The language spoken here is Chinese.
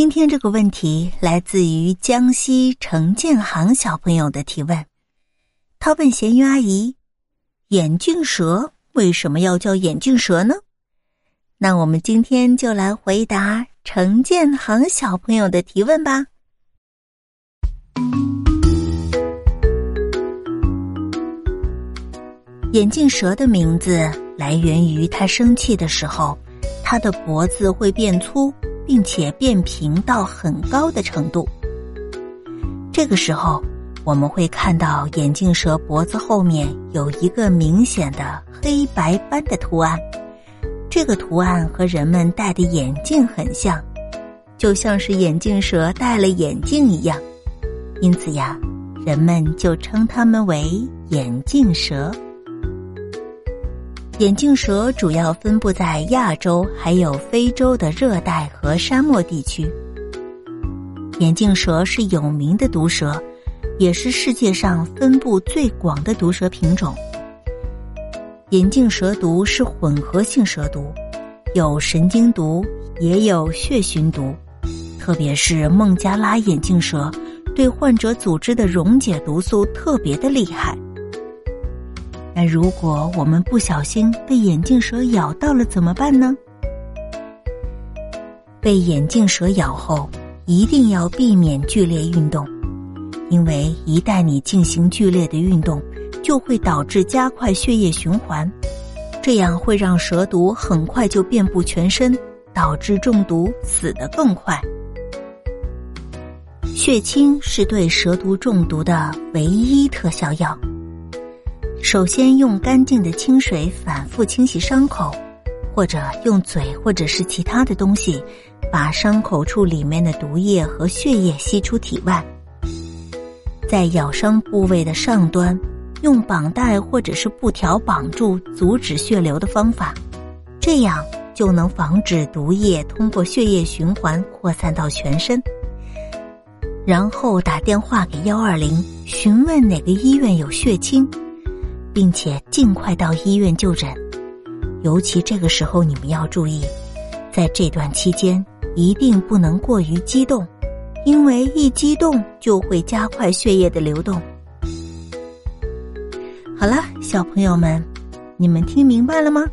今天这个问题来自于江西程建航小朋友的提问。他问咸鱼阿姨：“眼镜蛇为什么要叫眼镜蛇呢？”那我们今天就来回答程建航小朋友的提问吧。眼镜蛇的名字来源于它生气的时候，它的脖子会变粗。并且变平到很高的程度。这个时候，我们会看到眼镜蛇脖子后面有一个明显的黑白斑的图案。这个图案和人们戴的眼镜很像，就像是眼镜蛇戴了眼镜一样。因此呀，人们就称它们为眼镜蛇。眼镜蛇主要分布在亚洲还有非洲的热带和沙漠地区。眼镜蛇是有名的毒蛇，也是世界上分布最广的毒蛇品种。眼镜蛇毒是混合性蛇毒，有神经毒，也有血循毒。特别是孟加拉眼镜蛇，对患者组织的溶解毒素特别的厉害。那如果我们不小心被眼镜蛇咬到了怎么办呢？被眼镜蛇咬后，一定要避免剧烈运动，因为一旦你进行剧烈的运动，就会导致加快血液循环，这样会让蛇毒很快就遍布全身，导致中毒死得更快。血清是对蛇毒中毒的唯一特效药。首先用干净的清水反复清洗伤口，或者用嘴或者是其他的东西，把伤口处里面的毒液和血液吸出体外。在咬伤部位的上端，用绑带或者是布条绑住，阻止血流的方法，这样就能防止毒液通过血液循环扩散到全身。然后打电话给幺二零，询问哪个医院有血清。并且尽快到医院就诊，尤其这个时候你们要注意，在这段期间一定不能过于激动，因为一激动就会加快血液的流动。好了，小朋友们，你们听明白了吗？